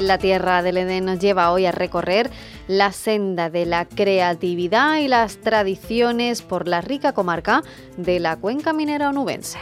En la Tierra del Edén nos lleva hoy a recorrer la senda de la creatividad y las tradiciones por la rica comarca de la cuenca minera onubense.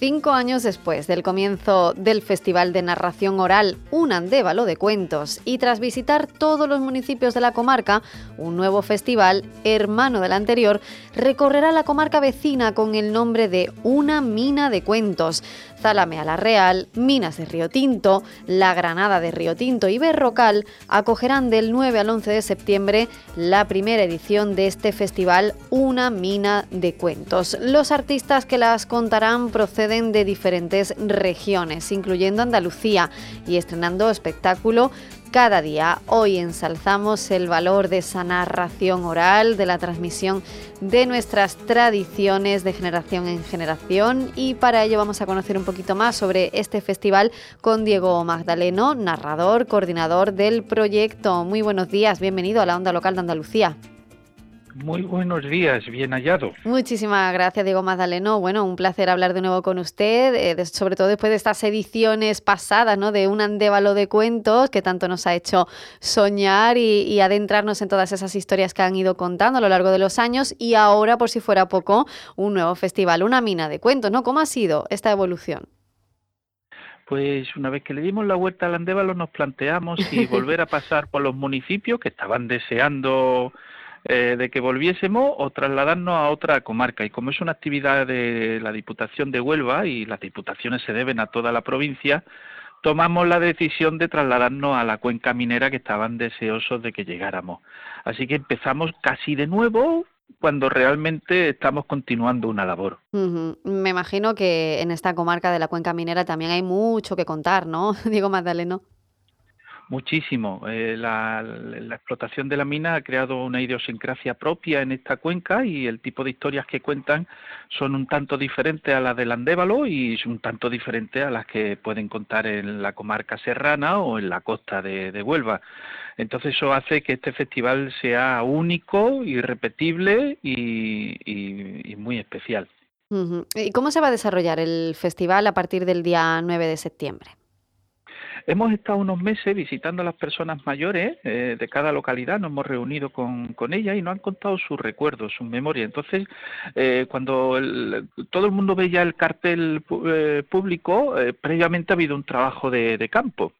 Cinco años después del comienzo del Festival de Narración Oral Un Andévalo de Cuentos y tras visitar todos los municipios de la comarca, un nuevo festival, hermano del anterior, recorrerá la comarca vecina con el nombre de Una Mina de Cuentos. Zalamea la Real, Minas de Río Tinto, La Granada de Río Tinto y Berrocal acogerán del 9 al 11 de septiembre la primera edición de este festival Una Mina de Cuentos. Los artistas que las contarán proceden de diferentes regiones, incluyendo Andalucía, y estrenando espectáculo cada día. Hoy ensalzamos el valor de esa narración oral, de la transmisión de nuestras tradiciones de generación en generación y para ello vamos a conocer un poquito más sobre este festival con Diego Magdaleno, narrador, coordinador del proyecto. Muy buenos días, bienvenido a la onda local de Andalucía. Muy buenos días, bien hallado. Muchísimas gracias, Diego Magdaleno. Bueno, un placer hablar de nuevo con usted, eh, sobre todo después de estas ediciones pasadas, ¿no? De un andévalo de cuentos que tanto nos ha hecho soñar y, y, adentrarnos en todas esas historias que han ido contando a lo largo de los años. Y ahora, por si fuera poco, un nuevo festival, una mina de cuentos, ¿no? ¿Cómo ha sido esta evolución? Pues una vez que le dimos la vuelta al andévalo, nos planteamos si volver a pasar por los municipios que estaban deseando eh, de que volviésemos o trasladarnos a otra comarca. Y como es una actividad de la Diputación de Huelva y las diputaciones se deben a toda la provincia, tomamos la decisión de trasladarnos a la cuenca minera que estaban deseosos de que llegáramos. Así que empezamos casi de nuevo cuando realmente estamos continuando una labor. Me imagino que en esta comarca de la cuenca minera también hay mucho que contar, ¿no? Diego Magdaleno. Muchísimo. Eh, la, explotación de la mina ha creado una idiosincrasia propia en esta cuenca y el tipo de historias que cuentan son un tanto diferentes a las del Andévalo y un tanto diferentes a las que pueden contar en la comarca serrana o en la costa de, Huelva. Entonces eso hace que este festival sea único, irrepetible y, y, muy especial. ¿Y cómo se va a desarrollar el festival a partir del día 9 de septiembre? Hemos estado unos meses visitando a las personas mayores eh, de cada localidad, nos hemos reunido con, con ellas y nos han contado sus recuerdos, sus memorias. Entonces, eh, cuando el, todo el mundo veía el cartel eh, público, previamente ha habido un trabajo de, de campo.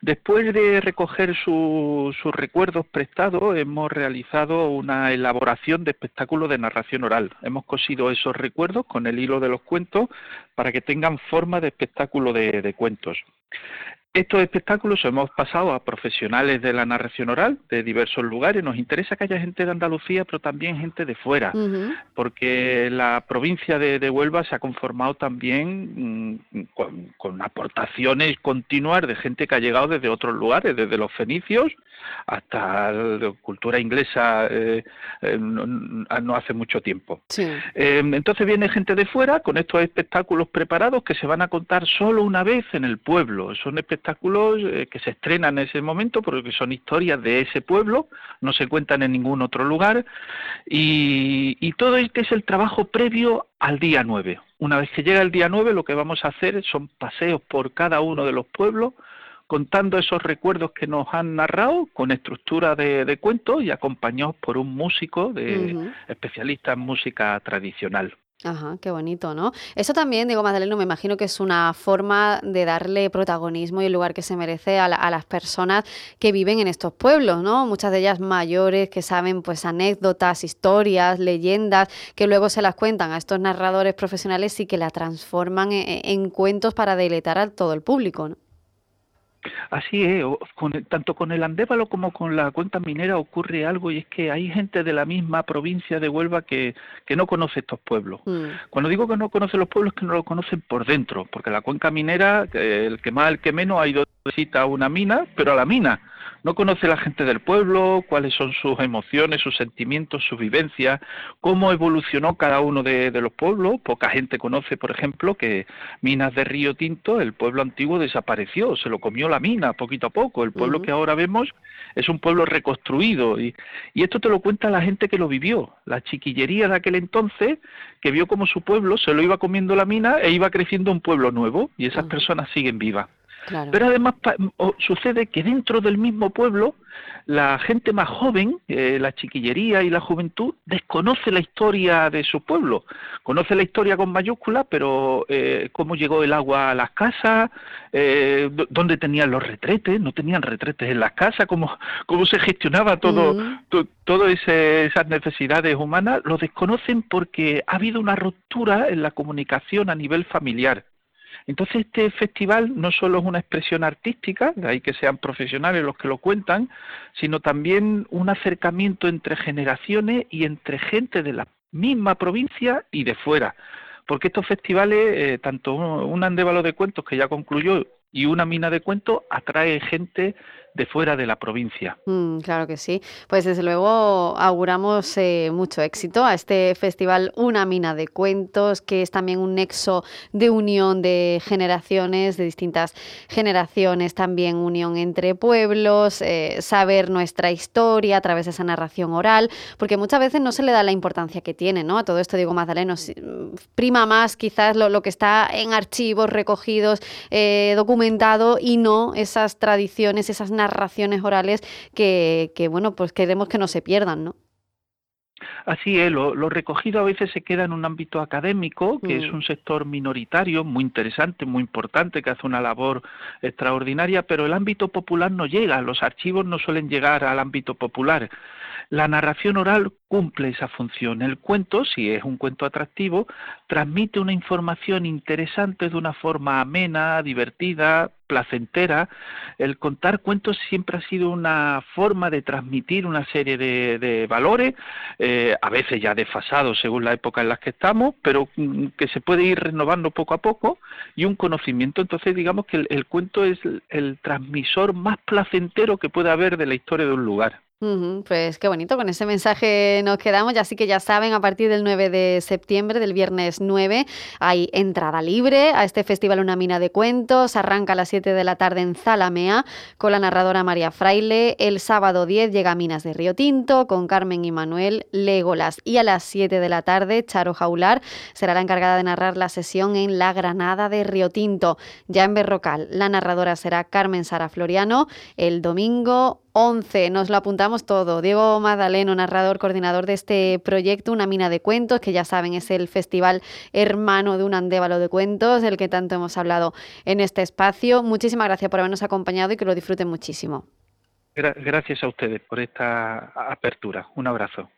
Después de recoger su, sus recuerdos prestados, hemos realizado una elaboración de espectáculos de narración oral. Hemos cosido esos recuerdos con el hilo de los cuentos para que tengan forma de espectáculo de, de cuentos. Estos espectáculos hemos pasado a profesionales de la narración oral de diversos lugares. Nos interesa que haya gente de Andalucía, pero también gente de fuera, uh -huh. porque la provincia de, de, Huelva se ha conformado también mmm, con, con, aportaciones continuas de gente que ha llegado desde otros lugares, desde los fenicios hasta la cultura inglesa eh, eh, no, no, hace mucho tiempo. Sí. Eh, entonces viene gente de fuera con estos espectáculos preparados que se van a contar solo una vez en el pueblo. Son espectáculos eh, que se estrenan en ese momento porque son historias de ese pueblo, no se cuentan en ningún otro lugar y, y todo este es el trabajo previo al día 9. Una vez que llega el día 9 lo que vamos a hacer son paseos por cada uno de los pueblos contando esos recuerdos que nos han narrado con estructura de, de cuentos y acompañados por un músico de uh -huh. especialista en música tradicional. Ajá, qué bonito, ¿no? Eso también, digo, Magdaleno, me imagino que es una forma de darle protagonismo y el lugar que se merece a, la, a, las personas que viven en estos pueblos, ¿no? Muchas de ellas mayores que saben, pues, anécdotas, historias, leyendas, que luego se las cuentan a estos narradores profesionales y que la transforman en, en cuentos para deleitar a todo el público, ¿no? Así es, tanto con el Andévalo como con la cuenca minera ocurre algo y es que hay gente de la misma provincia de Huelva que, que no conoce estos pueblos. Mm. Cuando digo que no conoce los pueblos es que no lo conocen por dentro, porque la cuenca minera, el que más, el que menos, ha ido a una mina, pero a la mina no conoce la gente del pueblo, cuáles son sus emociones, sus sentimientos, sus vivencias, cómo evolucionó cada uno de, los pueblos. Poca gente conoce, por ejemplo, que Minas de Río Tinto, el pueblo antiguo desapareció, se lo comió la mina poquito a poco. El pueblo que ahora vemos es un pueblo reconstruido y, y esto te lo cuenta la gente que lo vivió, la chiquillería de aquel entonces que vio como su pueblo se lo iba comiendo la mina e iba creciendo un pueblo nuevo y esas personas siguen vivas. Pero además sucede que dentro del mismo pueblo la gente más joven, eh, la chiquillería y la juventud, desconoce la historia de su pueblo. Conoce la historia con mayúsculas, pero eh, cómo llegó el agua a las casas, eh, dónde tenían los retretes, no tenían retretes en las casas, cómo, cómo se gestionaba todo, mm. todas esas necesidades humanas, lo desconocen porque ha habido una ruptura en la comunicación a nivel familiar. Entonces este festival no solo es una expresión artística, de ahí que sean profesionales los que lo cuentan, sino también un acercamiento entre generaciones y entre gente de la misma provincia y de fuera. Porque estos festivales, eh, tanto un andévalo de cuentos que ya concluyó y una mina de cuentos, atrae gente de fuera de la provincia. Mm, claro que sí. Pues desde luego auguramos eh, mucho éxito a este festival Una mina de cuentos, que es también un nexo de unión de generaciones, de distintas generaciones, también unión entre pueblos, eh, saber nuestra historia a través de esa narración oral, porque muchas veces no se le da la importancia que tiene, ¿no? A todo esto digo, Magdaleno, prima más quizás lo, que está en archivos recogidos, eh, documentado y no esas tradiciones, esas narraciones narraciones orales que, bueno, pues queremos que no se pierdan, ¿no? Así es, lo, recogido a veces se queda en un ámbito académico, que es mm. un sector minoritario, muy interesante, muy importante, que hace una labor extraordinaria, pero el ámbito popular no llega, los archivos no suelen llegar al ámbito popular. La narración oral cumple esa función. El cuento, si es un cuento atractivo, transmite una información interesante de una forma amena, divertida, placentera. El contar cuentos siempre ha sido una forma de transmitir una serie de, valores, eh, a veces ya desfasados según la época en la que estamos, pero mm, que se puede ir renovando poco a poco y un conocimiento. Entonces, digamos que el cuento es el transmisor más placentero que puede haber de la historia de un lugar pues qué bonito, con ese mensaje nos quedamos. Ya sí que ya saben, a partir del 9 de septiembre, del viernes 9, hay entrada libre a este festival Una Mina de Cuentos. Arranca a las 7 de la tarde en Zalamea con la narradora María Fraile. El sábado 10 llega a Minas de Río Tinto con Carmen y Manuel Legolas. Y a las 7 de la tarde, Charo Jaular será la encargada de narrar la sesión en La Granada de Río Tinto. Ya en Berrocal, la narradora será Carmen Sara Floriano. El domingo 11. Nos lo apuntamos todo. Diego Magdaleno, narrador, coordinador de este proyecto, Una Mina de Cuentos, que ya saben es el festival hermano de un andévalo de cuentos, del que tanto hemos hablado en este espacio. Muchísimas gracias por habernos acompañado y que lo disfruten muchísimo. Gracias a ustedes por esta apertura. Un abrazo.